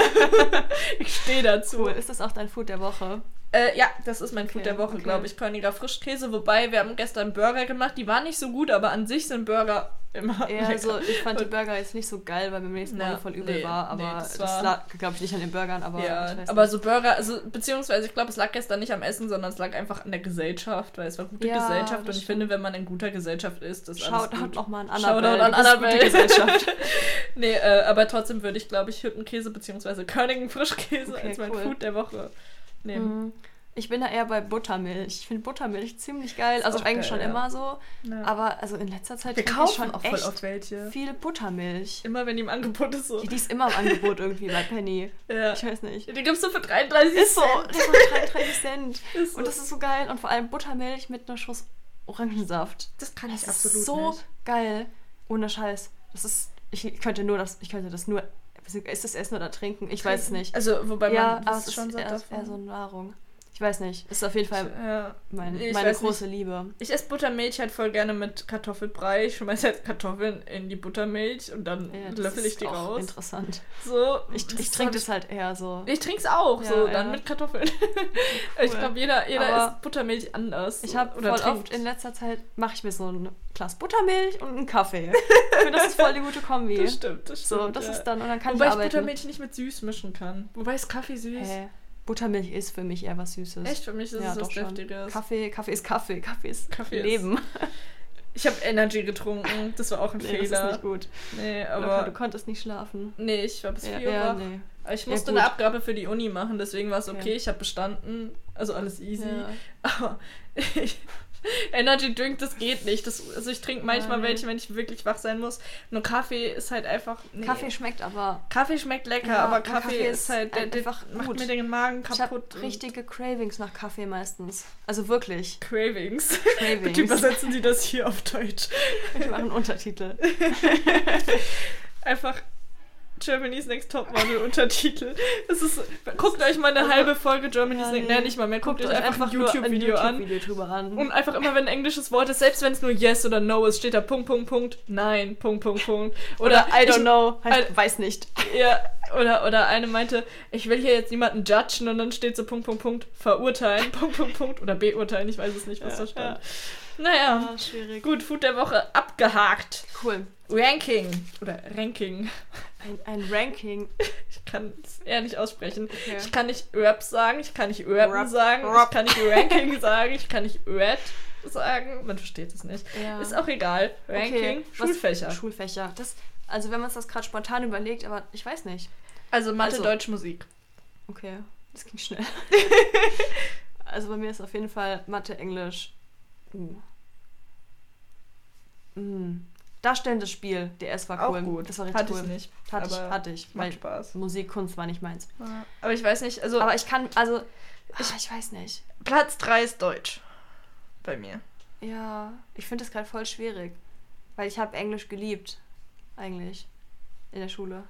<laughs> ich stehe dazu. Cool. Ist das auch dein Food der Woche? Äh, ja, das ist mein Food Okay, der Woche, okay. glaube ich. Körniger Frischkäse. Wobei, wir haben gestern Burger gemacht. Die waren nicht so gut, aber an sich sind Burger immer Ja, lecker. also ich fand die Burger jetzt nicht so geil, weil mir am nächsten Morgen voll übel nee, war, aber nee, das das, war- lag, glaube ich, nicht an den Burgern, aber ja, aber so Burger, also beziehungsweise ich glaube, es lag gestern nicht am Essen, sondern es lag einfach an der Gesellschaft, weil es war gute Ja, Gesellschaft und ich finde, wenn man in guter Gesellschaft ist, ist alles Shoutout gut. nochmal an Shoutout Annabelle. an du bist Annabelle. Gesellschaft. <laughs> Nee, äh, aber trotzdem würde ich, glaube ich, Hüttenkäse beziehungsweise Körnigen Frischkäse Okay, als mein cool. Food der Woche nehmen. Mhm. Ich bin da eher bei Buttermilch. Ich finde Buttermilch ziemlich geil. Also eigentlich geil, schon ja. immer so. Ja. Aber also in letzter Zeit wir trinke ich kaufen schon auch voll echt oft welche. viel Buttermilch. Immer wenn die im Angebot ist so. Die ist immer im Angebot irgendwie bei Penny. Ja. Ich weiß nicht. Die gibst du für 33 Ist so, Cent. das ist so 33 Cent. Ist so. Und das ist so geil. Und vor allem Buttermilch mit einer Schuss Orangensaft. Das kann Das ich ist absolut so nicht. geil. Ohne Scheiß. Das ist. Ich könnte nur das. Ich könnte das nur. Ist das Essen oder Trinken? Ich weiß es nicht. Also, wobei ja, man aber das es ist schon satt eher, davon. eher so Nahrung. Ich weiß nicht. Ist auf jeden Fall ja. mein, Ich meine große Liebe. Ich esse Buttermilch halt voll gerne mit Kartoffelbrei. Ich schmeiße halt Kartoffeln in die Buttermilch und dann Ja, löffel ich ist die raus. Interessant. So, Ich, ich trinke hab das halt eher so. Ich trinke es auch, Ja, so, dann mit Kartoffeln. <laughs> ich Cool. glaube, jeder, jeder Aber isst Buttermilch anders. Ich habe voll trinkt. oft in letzter Zeit mache ich mir so ein Glas Buttermilch und einen Kaffee. Ich finde, das ist voll die gute Kombi. Das stimmt, das stimmt. so, das ist dann und dann kann Wobei ich ich. Buttermilch nicht mit süß mischen kann. Wobei ist Kaffee süß. Hä? Buttermilch ist für mich eher was Süßes. Echt, für mich ist Ja, es doch was. Deftiges. Kaffee, Kaffee ist Kaffee. Kaffee ist Kaffee ist- Leben. Ich habe Energy getrunken, das war auch ein Nee, das ist Fehler. nicht gut. Nee, Aber du konntest nicht schlafen. nee, ich war bis Ja, 4 Uhr ja, nee. Ich Ja, musste gut. eine Abgabe für die Uni machen, deswegen war es okay. Ich habe bestanden, also alles easy. Ja. Aber <laughs> ich, <laughs> Energy Drink, das geht nicht. Das, also ich trinke manchmal Nein. welche, wenn ich wirklich wach sein muss. Nur Kaffee ist halt einfach. Nee. Kaffee schmeckt aber. Kaffee schmeckt lecker, Ja, aber Kaffee, Kaffee ist halt, der, der einfach macht gut. mir den Magen Ich habe kaputt. und- richtige Cravings nach Kaffee meistens. Also wirklich. Cravings. Cravings. Bitte übersetzen Sie das hier auf Deutsch. <laughs> Ich mache einen Untertitel. <laughs> Einfach Germany's Next Topmodel <laughs> Untertitel. Das ist, guckt euch mal eine Also, halbe Folge Germany's ja, Next, nee. nicht mal mehr, guckt, euch euch einfach, ein YouTube-Video an. Drüber an. Und einfach immer, wenn ein englisches Wort ist, selbst wenn es nur Yes oder No ist, steht da Punkt, Punkt, Punkt, Nein, Punkt, Punkt, Punkt. Oder, I don't ich, know. Heißt, I- weiß nicht. Ja, oder, oder eine meinte, ich will hier jetzt niemanden judgen und dann steht so Punkt, Punkt, Punkt, verurteilen, Punkt, Punkt, Punkt, oder beurteilen, ich weiß es nicht, was Ja, da stand. ja. Naja, Ah, schwierig. gut, Food der Woche abgehakt. Cool. Ranking. Oder Ranking. Ein, ein Ranking. <laughs> Ich kann es eher nicht aussprechen. Okay. Ich kann nicht Rap sagen, ich kann nicht Rappen Rap. sagen, ich Rap. kann nicht Ranking <laughs> sagen, ich kann nicht Red sagen. Man versteht es nicht. Ja. Ist auch egal. Ranking, Okay, was- Schulfächer. Schulfächer. Das, also wenn man es das gerade spontan überlegt, aber ich weiß nicht. also Mathe, Also- Deutsch, Musik. Okay, das ging schnell. <laughs> also bei mir ist auf jeden Fall Mathe, Englisch. Uh. Mm. Darstellendes Spiel, DS war Auch cool. gut. Das war richtig Hatte cool. ich nicht. Hatte ich, hatte ich. Macht Spaß. Musik, Kunst war nicht meins. Ja. Aber ich weiß nicht, also Aber ich kann, also, ich, ich weiß nicht. Platz 3 ist Deutsch. Bei mir. Ja, ich finde das gerade voll schwierig. Weil ich habe Englisch geliebt. Eigentlich. In der Schule.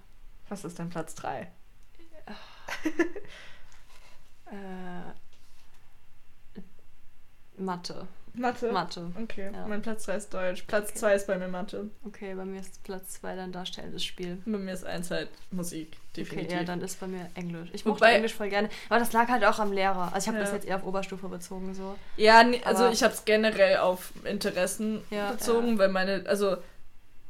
Was ist denn Platz 3? <laughs> Äh, Mathe. Mathe. Mathe. Okay, Ja. mein Platz 3 ist Deutsch. Platz Okay. 2 ist bei mir Mathe. Okay, bei mir ist Platz 2 dann darstellendes Spiel. Bei mir ist eins halt Musik, definitiv. Okay, ja, dann ist bei mir Englisch. Ich Wobei- mochte Englisch voll gerne. Aber das lag halt auch am Lehrer. Also ich habe Ja. das jetzt eher auf Oberstufe bezogen so. Ja, nee, also ich habe es generell auf Interessen Ja, bezogen, weil meine, also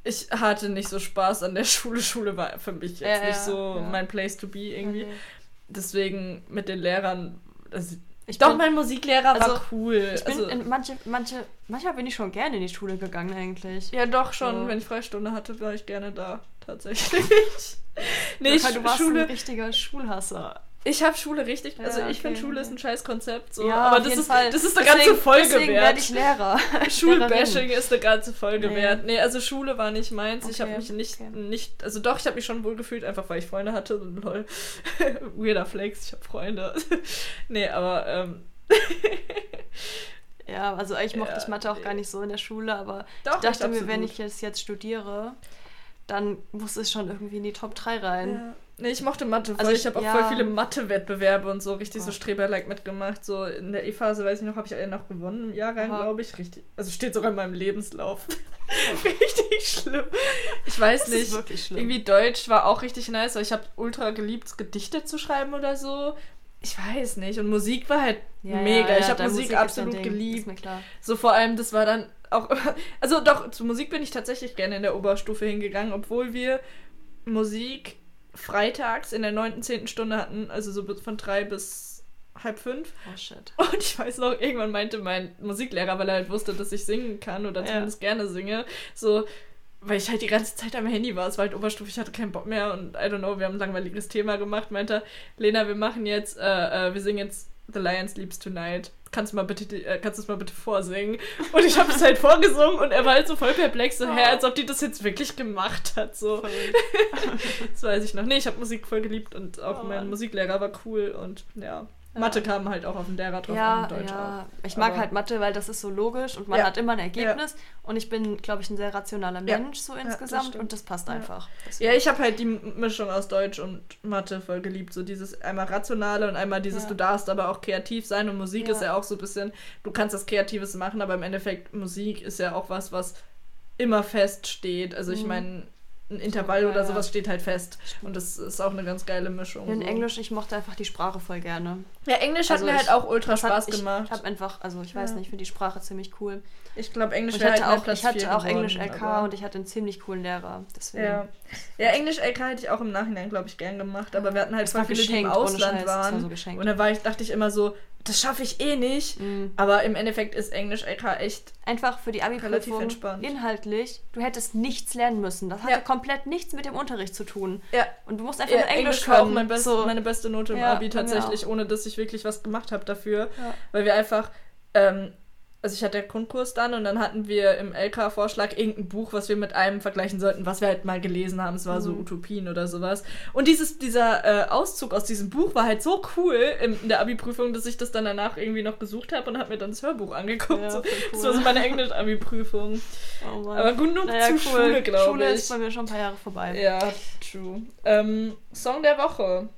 ich hatte nicht so Spaß an der Schule. Schule war für mich jetzt nicht so mein Place to be irgendwie. Okay. Deswegen mit den Lehrern, also, Ich doch, bin- mein Musiklehrer war also, cool. Ich bin also, in manche, manche, manchmal bin ich schon gerne in die Schule gegangen eigentlich. ja, doch schon, So. wenn ich Freistunde hatte, war ich gerne da, tatsächlich. <laughs> nee, Locker, du warst Schule, ein richtiger Schulhasser. Ich habe Schule richtig, also Ja, ich finde okay, Schule ist okay. ein scheiß Konzept, so. Ja, aber das ist, das ist eine Deswegen- ganze Folge deswegen wert. werde ich Lehrer. <laughs> Schulbashing ist eine ganze Folge Nee. wert. Nee, also Schule war nicht meins. Ich habe Okay, mich nicht, okay. nicht, also doch, ich habe mich schon wohl gefühlt, einfach weil ich Freunde hatte. <laughs> Lol. Weirder Flex, ich habe Freunde. <laughs> nee, aber, ähm, Ja, also eigentlich mochte Ja, ich Mathe auch gar nicht so in der Schule, aber Doch, ich dachte mir, wenn ich es jetzt studiere, dann muss es schon irgendwie in die Top 3 rein. ja. Nee, ich mochte Mathe, Also ich, ich- habe auch ja. voll viele Mathe-Wettbewerbe und so richtig so Gott. Streber-like mitgemacht. So in der E-Phase, weiß ich noch, habe ich einen noch gewonnen im Jahrgang, glaube ich. Richtig. Also steht sogar in meinem Lebenslauf. <laughs> richtig schlimm. Ich weiß Das nicht. ist wirklich schlimm. Irgendwie Deutsch war auch richtig nice, weil ich habe ultra geliebt, Gedichte zu schreiben oder so. Ich weiß nicht. Und Musik war halt Ja, mega. ja, ich habe Musik, dein absolut geliebt. So vor allem, das war dann auch. <laughs> Also doch, zu Musik bin ich tatsächlich gerne in der Oberstufe hingegangen, obwohl wir Musik freitags in der 9., 10. Stunde hatten, also so von drei bis halb fünf. Oh shit. Und ich weiß noch, irgendwann meinte mein Musiklehrer, weil er halt wusste, dass ich singen kann oder Ja. zumindest gerne singe, so, weil ich halt die ganze Zeit am Handy war. Es war halt Oberstufe, ich hatte keinen Bock mehr und I don't know, wir haben ein langweiliges Thema gemacht. Meinte, er, Lena, wir machen jetzt, äh, äh, wir singen jetzt The Lion Sleeps Tonight. Kannst du mal bitte, äh, kannst du es mal bitte vorsingen? Und ich habe es halt vorgesungen und er war halt so voll perplex, so, hä, Oh. als ob die das jetzt wirklich gemacht hat, so. <laughs> Das weiß ich noch. Nee, ich habe Musik voll geliebt und auch Oh mein. Musiklehrer war cool und ja. Ja. Mathe kam halt auch auf den Lehrer drauf Ja, an Deutsch ja. auch. Ich mag Aber- halt Mathe, weil das ist so logisch und man Ja. hat immer ein Ergebnis. Und ich bin, glaube ich, ein sehr rationaler Ja. Mensch so das insgesamt stimmt. und das passt Ja. einfach. Ja, Deswegen. ich habe halt die Mischung aus Deutsch und Mathe voll geliebt. So dieses einmal rationale und einmal dieses, Ja. du darfst aber auch kreativ sein. Und Musik Ja. ist ja auch so ein bisschen, du kannst das Kreatives machen, aber im Endeffekt, Musik ist ja auch was, was immer feststeht. Also ich Mhm. meine, ein Intervall ja, oder ja. sowas steht halt fest. Und das ist auch eine ganz geile Mischung. in so. Englisch, ich mochte einfach die Sprache voll gerne. Ja, Englisch Also hat mir ich- halt auch ultra Das hat- Spaß ich gemacht. Ich habe einfach, also ich weiß Ja. nicht, ich finde die Sprache ziemlich cool. Ich glaube, Englisch Und ich halt hatte mein auch, Platz ich hatte auch geworden, Englisch LK und ich hatte einen ziemlich coolen Lehrer. Deswegen. Ja. ja, Englisch LK hätte ich auch im Nachhinein, glaube ich, gern gemacht. Aber wir hatten halt Es voll war viele, die im Ausland waren. so geschenkt. Und da war ich, dachte ich immer so, das schaffe ich eh nicht. Mhm. Aber im Endeffekt ist Englisch LK echt. Einfach für die Abi-Prüfung inhaltlich, du hättest nichts lernen müssen. Das hatte Ja. komplett nichts mit dem Unterricht zu tun. Ja, Und du musst einfach ja nur Englisch war auch mein best, so. meine beste Note im Ja, Abi mir tatsächlich, ohne dass ich wirklich was gemacht habe dafür. Weil wir einfach. Ähm, also ich hatte Grundkurs dann und dann hatten wir im LK-Vorschlag irgendein Buch, was wir mit einem vergleichen sollten, was wir halt mal gelesen haben. Es war so Mhm. Utopien oder sowas. Und dieses, dieser äh, Auszug aus diesem Buch war halt so cool in, in der Abi-Prüfung, dass ich das dann danach irgendwie noch gesucht habe und habe mir dann das Hörbuch angeguckt. Ja, so. voll Das cool. war so meine Englisch-Abi-Prüfung. Oh. Aber gut, nur naja, zu cool. Schule, glaube Schule ich. ist bei mir schon ein paar Jahre vorbei. Ja, true. Ähm, Song der Woche.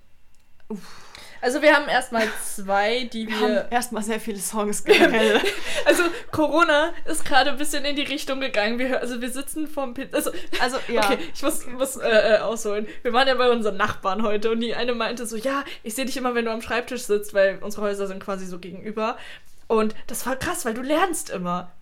Also wir haben erstmal zwei, die Wir wir. haben erstmal sehr viele Songs generell. <laughs> Also Corona ist gerade ein bisschen in die Richtung gegangen. Wir, also wir sitzen vorm Pit. Also, Also, ja. okay, ich muss, muss äh, äh, ausholen. Wir waren ja bei unseren Nachbarn heute und die eine meinte so, ja, ich sehe dich immer, wenn du am Schreibtisch sitzt, weil unsere Häuser sind quasi so gegenüber. Und das war krass, weil du lernst immer.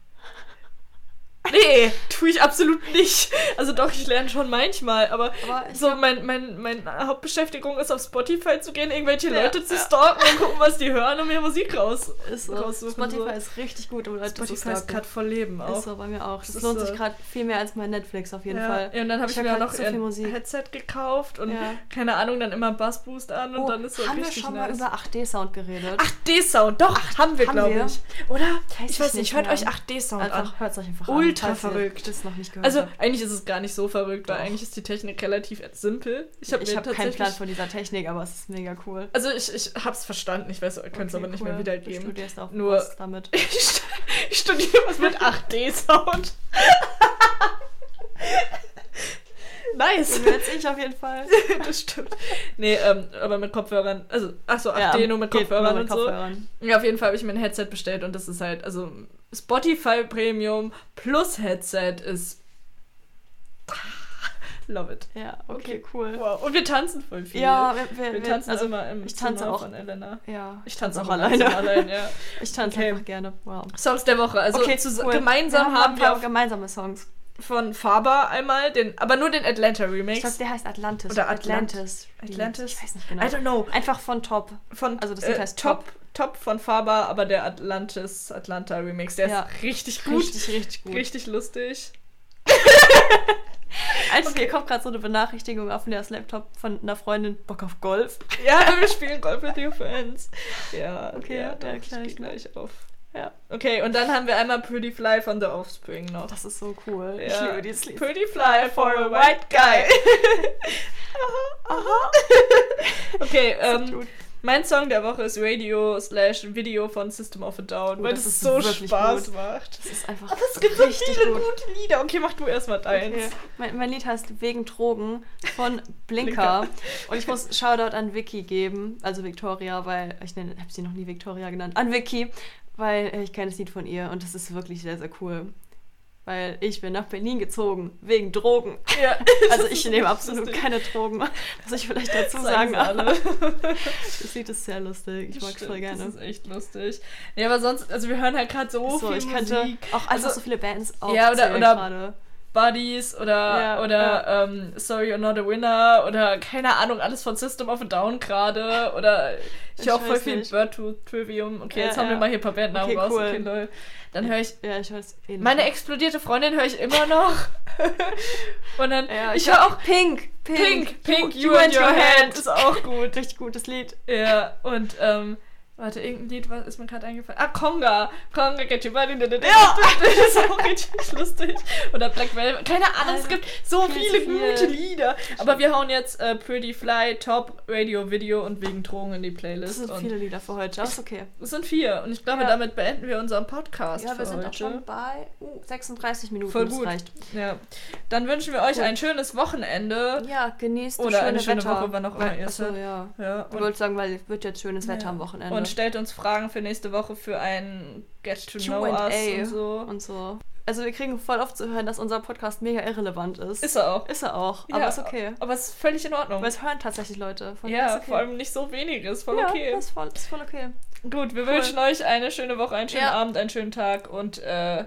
Nee, <laughs> tue ich absolut nicht. Also doch, ich lerne schon manchmal, aber, Aber ich so mein, mein, meine Hauptbeschäftigung ist auf Spotify zu gehen, irgendwelche Ja, Leute zu ja. stalken und gucken, was die hören und mir Musik raus. Ist so. raussuchen, Spotify so. ist richtig gut, um Leute Spotify zu ist stalken. gerade voll Leben auch. Ist so, bei mir auch. Das, Das ist lohnt so. sich gerade viel mehr als mein Netflix auf jeden ja. Fall. Ja, und dann habe ich, hör mir auch noch so viel ein Musik. Headset gekauft und keine Ahnung, dann immer Bassboost an und Oh, dann ist so haben wir richtig schon nice. mal über 8D-Sound geredet? 8D-Sound, doch, haben wir, haben glaube wir? ich. Oder? Weiß ich weiß ich nicht, hört euch 8D-Sound an. einfach, hört es euch einfach an. Ihr verrückt. Das noch nicht gehört Also habt. eigentlich ist es gar nicht so verrückt, weil Doch. eigentlich ist die Technik relativ simpel. Ich habe habe keinen. Plan von dieser Technik, aber es ist mega cool. Also ich, ich hab's verstanden, ich weiß, ihr könnt es Okay, aber nicht cool. mehr Du wiedergeben. studierst auch Nur- was damit. <laughs> Ich, ich studiere was mit <laughs> 8D-Sound. <laughs> nice. Jetzt ich auf jeden Fall. <laughs> das stimmt. Nee, ähm, aber mit Kopfhörern, also, achso, 8D Ja, nur mit Kopfhörern nur mit und Kopfhörern. so. Ja, auf jeden Fall habe ich mir ein Headset bestellt und das ist halt, also Spotify Premium plus Headset ist. <laughs> Love it. Ja, okay, Okay. cool. Wow. Und wir tanzen voll viel. Ja, wir, wir, wir tanzen also immer im ich tanze Zimmer auch. von Elena. Ja, Ich tanze auch auch alleine. alleine. allein, ja. <laughs> Ich tanze Okay. einfach gerne. Wow. Songs der Woche. Also okay, cool. gemeinsam wir haben ein wir auf, gemeinsame Songs. Von Faber einmal den, aber nur den Atlanta Remix. Ich glaube, der heißt Atlantis. Oder Atlant- Atlantis. Atlantis? Ich weiß nicht genau. I don't know. Einfach von Top. Von, Also das äh, heißt Top, Top von Faber, aber der Atlantis Atlanta Remix, der Ja. ist richtig gut, richtig, Richtig, richtig gut. lustig. Einfach, <laughs> okay. kommt gerade so eine Benachrichtigung auf das Laptop von einer Freundin, Bock auf Golf. Ja, wir spielen Golf with your friends. Ja, okay, ja, ja, klar, ich gleich auf. Ja. Okay, und dann haben wir einmal Pretty Fly von The Offspring noch. Das ist so cool. Ja. Ich liebe dieses Lied. Pretty Fly for a White Guy. <laughs> aha, aha. okay, <laughs> ähm, mein Song der Woche ist Radio slash Video von System of a Down, Oh, weil ist so Spaß gut. macht. Das ist einfach Aber es gibt so richtig viele gut. gute Lieder. Okay, mach du erstmal deins. Okay. Mein, mein Lied heißt Wegen Drogen von Blinker. Blinker. Und ich muss Shoutout an Vicky geben, also Victoria, weil ich habe sie noch nie Victoria genannt, an Vicky, weil äh, ich kenne das Lied von ihr und das ist wirklich sehr, sehr cool. Weil ich bin nach Berlin gezogen, wegen Drogen. Ja. <laughs> Also ich nehme absolut keine Drogen, muss ich vielleicht dazu Sagen alle. <laughs> das Lied ist sehr lustig, ich mag es voll gerne. Das ist echt lustig. Ja, aber sonst, also wir hören halt gerade so, so, viel ich könnte Musik. auch einfach Also- so viele Bands Ja, oder- oder- gerade. Buddies oder, Ja, oder Ähm, Sorry You're Not a Winner oder keine Ahnung, alles von System of a Down gerade oder ich Ich höre auch voll viel. Bird to Trivium. Okay, Ja, jetzt haben ja. wir mal hier ein paar Bandnamen Okay, raus. cool. Okay, lol. Dann höre ich Ja, ich weiß eh meine explodierte Freundin höre ich immer noch. <laughs> Und dann ja, ich höre auch Pink, Pink, Pink, You, and Your Hand ist auch gut. Richtig gutes Lied. Ja, und ähm, warte, irgendein Lied was ist mir gerade eingefallen. Ah, Conga. Conga, get your body. Ja. Das ist auch richtig lustig. Oder Black Velvet. Keine Ahnung, es gibt so viel viele viel. gute Lieder. Aber wir hauen jetzt äh, Pretty Fly, Top, Radio, Video und wegen Drogen in die Das Playlist. sind und viele Lieder für heute. Das ist okay. es sind vier. Und ich glaube, Ja. damit beenden wir unseren Podcast. Ja, wir sind heute. auch schon bei uh, 36 Minuten. Voll das gut. reicht. Ja. Dann wünschen wir euch Cool. ein schönes Wochenende. Ja, genießt das Oder schöne eine schöne Wetter. Woche, wann auch immer ihr seid. ja. Ja, Ich wollte sagen, weil es wird jetzt schönes Wetter Ja. am Wochenende. Und stellt uns Fragen für nächste Woche für ein Get to Know Us und so. und so. Also wir kriegen voll oft zu hören, dass unser Podcast mega irrelevant ist. Ist er auch. Ist er auch, aber Ja, ist okay. Aber es ist völlig in Ordnung. Aber es hören tatsächlich Leute. Von ja, okay. vor allem nicht so wenig ist voll ja, okay. ist voll, ist voll okay. Gut, wir Cool. wünschen euch eine schöne Woche, einen schönen Ja. Abend, einen schönen Tag und äh,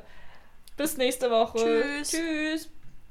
bis nächste Woche. Tschüss. Tschüss.